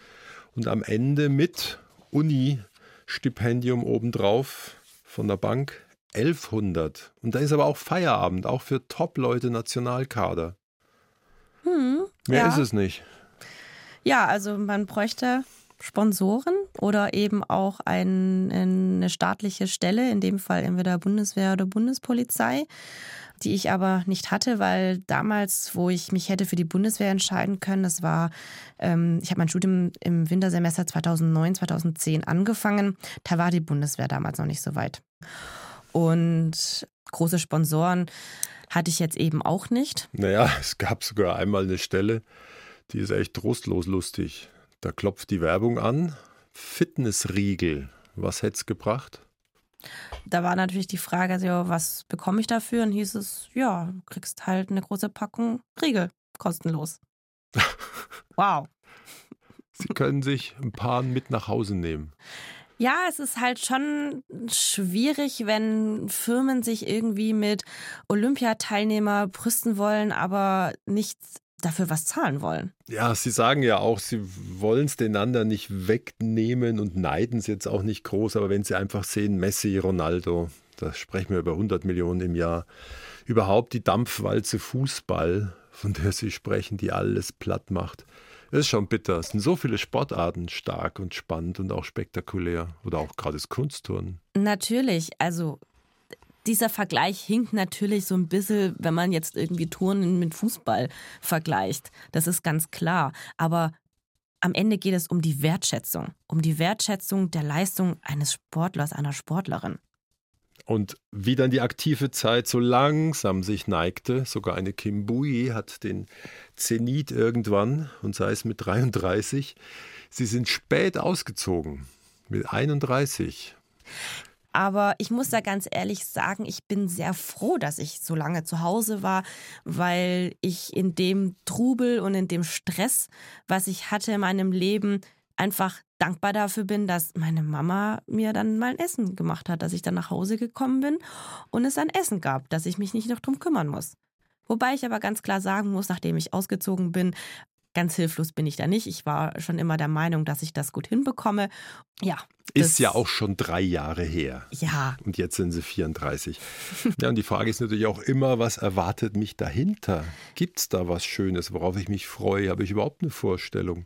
und am Ende mit Uni-Stipendium obendrauf von der Bank 1100. Und da ist aber auch Feierabend, auch für Top-Leute Nationalkader. Hm, Mehr ja. ist es nicht. Ja, also man bräuchte Sponsoren oder eben auch ein, eine staatliche Stelle, in dem Fall entweder Bundeswehr oder Bundespolizei, die ich aber nicht hatte, weil damals, wo ich mich hätte für die Bundeswehr entscheiden können, das war, ähm, ich habe mein Studium im Wintersemester 2009, 2010 angefangen, da war die Bundeswehr damals noch nicht so weit. Und große Sponsoren hatte ich jetzt eben auch nicht. Naja, [LAUGHS] es gab sogar einmal eine Stelle, die ist echt trostlos lustig. Da klopft die Werbung an. Fitnessriegel. Was hätte es gebracht? Da war natürlich die Frage, also, was bekomme ich dafür? Und hieß es, ja, du kriegst halt eine große Packung Riegel, kostenlos. [LAUGHS] wow. Sie können sich ein paar mit nach Hause nehmen. Ja, es ist halt schon schwierig, wenn Firmen sich irgendwie mit Olympiateilnehmer brüsten wollen, aber nichts dafür was zahlen wollen. Ja, Sie sagen ja auch, Sie wollen es den anderen nicht wegnehmen und neiden es jetzt auch nicht groß, aber wenn Sie einfach sehen, Messi, Ronaldo, da sprechen wir über 100 Millionen im Jahr, überhaupt die Dampfwalze Fußball, von der Sie sprechen, die alles platt macht. Das ist schon bitter. Es sind so viele Sportarten stark und spannend und auch spektakulär. Oder auch gerade das Kunstturnen. Natürlich. Also dieser Vergleich hinkt natürlich so ein bisschen, wenn man jetzt irgendwie Turnen mit Fußball vergleicht. Das ist ganz klar. Aber am Ende geht es um die Wertschätzung, um die Wertschätzung der Leistung eines Sportlers, einer Sportlerin. Und wie dann die aktive Zeit so langsam sich neigte, sogar eine Kim Bui hat den Zenit irgendwann und sei es mit 33. Sie sind spät ausgezogen, mit 31. Aber ich muss da ganz ehrlich sagen, ich bin sehr froh, dass ich so lange zu Hause war, weil ich in dem Trubel und in dem Stress, was ich hatte in meinem Leben, einfach dankbar dafür bin, dass meine Mama mir dann mal ein Essen gemacht hat, dass ich dann nach Hause gekommen bin und es ein Essen gab, dass ich mich nicht noch drum kümmern muss. Wobei ich aber ganz klar sagen muss, nachdem ich ausgezogen bin, Ganz hilflos bin ich da nicht. Ich war schon immer der Meinung, dass ich das gut hinbekomme. Ja. Ist ja auch schon drei Jahre her. Ja. Und jetzt sind sie 34. [LAUGHS] ja, und die Frage ist natürlich auch immer, was erwartet mich dahinter? Gibt es da was Schönes, worauf ich mich freue? Habe ich überhaupt eine Vorstellung?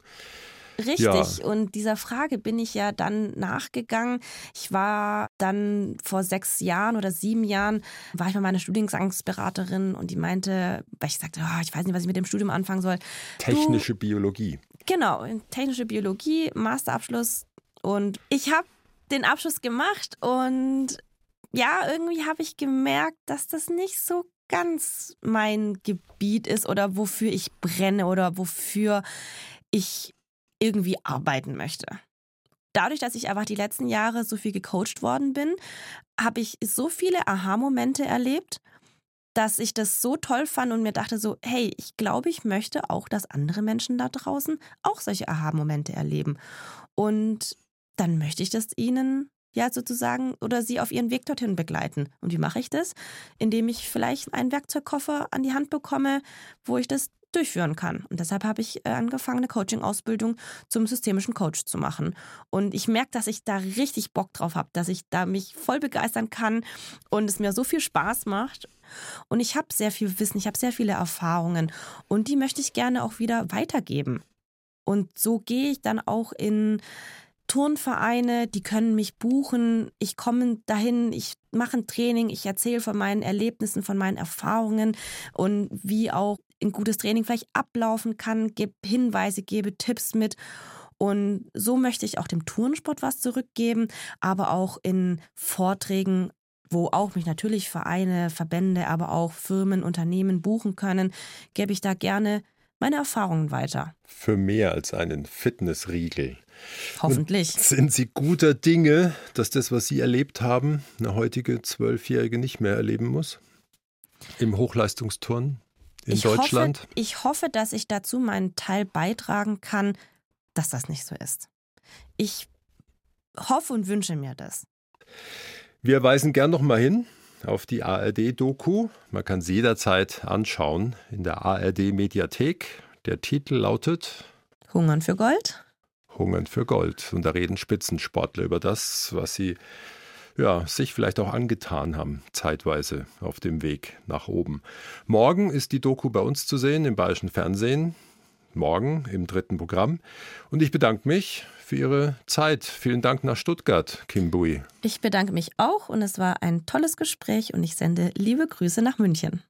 Richtig. Ja. Und dieser Frage bin ich ja dann nachgegangen. Ich war dann vor sechs Jahren oder sieben Jahren, war ich bei meiner Studiengangsberaterin und die meinte, weil ich sagte, oh, ich weiß nicht, was ich mit dem Studium anfangen soll. Technische du, Biologie. Genau, technische Biologie, Masterabschluss. Und ich habe den Abschluss gemacht und ja, irgendwie habe ich gemerkt, dass das nicht so ganz mein Gebiet ist oder wofür ich brenne oder wofür ich irgendwie arbeiten möchte. Dadurch, dass ich einfach die letzten Jahre so viel gecoacht worden bin, habe ich so viele Aha-Momente erlebt, dass ich das so toll fand und mir dachte so, hey, ich glaube, ich möchte auch, dass andere Menschen da draußen auch solche Aha-Momente erleben. Und dann möchte ich das ihnen ja sozusagen oder sie auf ihren Weg dorthin begleiten. Und wie mache ich das? Indem ich vielleicht einen Werkzeugkoffer an die Hand bekomme, wo ich das durchführen kann. Und deshalb habe ich äh, angefangen, eine Coaching-Ausbildung zum systemischen Coach zu machen. Und ich merke, dass ich da richtig Bock drauf habe, dass ich da mich voll begeistern kann und es mir so viel Spaß macht. Und ich habe sehr viel Wissen, ich habe sehr viele Erfahrungen und die möchte ich gerne auch wieder weitergeben. Und so gehe ich dann auch in Turnvereine, die können mich buchen. Ich komme dahin, ich mache ein Training, ich erzähle von meinen Erlebnissen, von meinen Erfahrungen und wie auch ein gutes Training vielleicht ablaufen kann, gebe Hinweise, gebe Tipps mit. Und so möchte ich auch dem Turnsport was zurückgeben, aber auch in Vorträgen, wo auch mich natürlich Vereine, Verbände, aber auch Firmen, Unternehmen buchen können, gebe ich da gerne meine Erfahrungen weiter. Für mehr als einen Fitnessriegel. Hoffentlich. Und sind Sie guter Dinge, dass das, was Sie erlebt haben, eine heutige Zwölfjährige nicht mehr erleben muss? Im Hochleistungsturnen? In ich Deutschland? Hoffe, ich hoffe, dass ich dazu meinen Teil beitragen kann, dass das nicht so ist. Ich hoffe und wünsche mir das. Wir weisen gern noch mal hin auf die ARD-Doku. Man kann sie jederzeit anschauen in der ARD-Mediathek. Der Titel lautet Hungern für Gold. Hungern für Gold. Und da reden Spitzensportler über das, was sie ja, sich vielleicht auch angetan haben, zeitweise auf dem Weg nach oben. Morgen ist die Doku bei uns zu sehen im Bayerischen Fernsehen. morgen im dritten Programm. Und ich bedanke mich für Ihre Zeit. Vielen Dank nach Stuttgart, Kim Bui. Ich bedanke mich auch und es war ein tolles Gespräch und ich sende liebe Grüße nach München.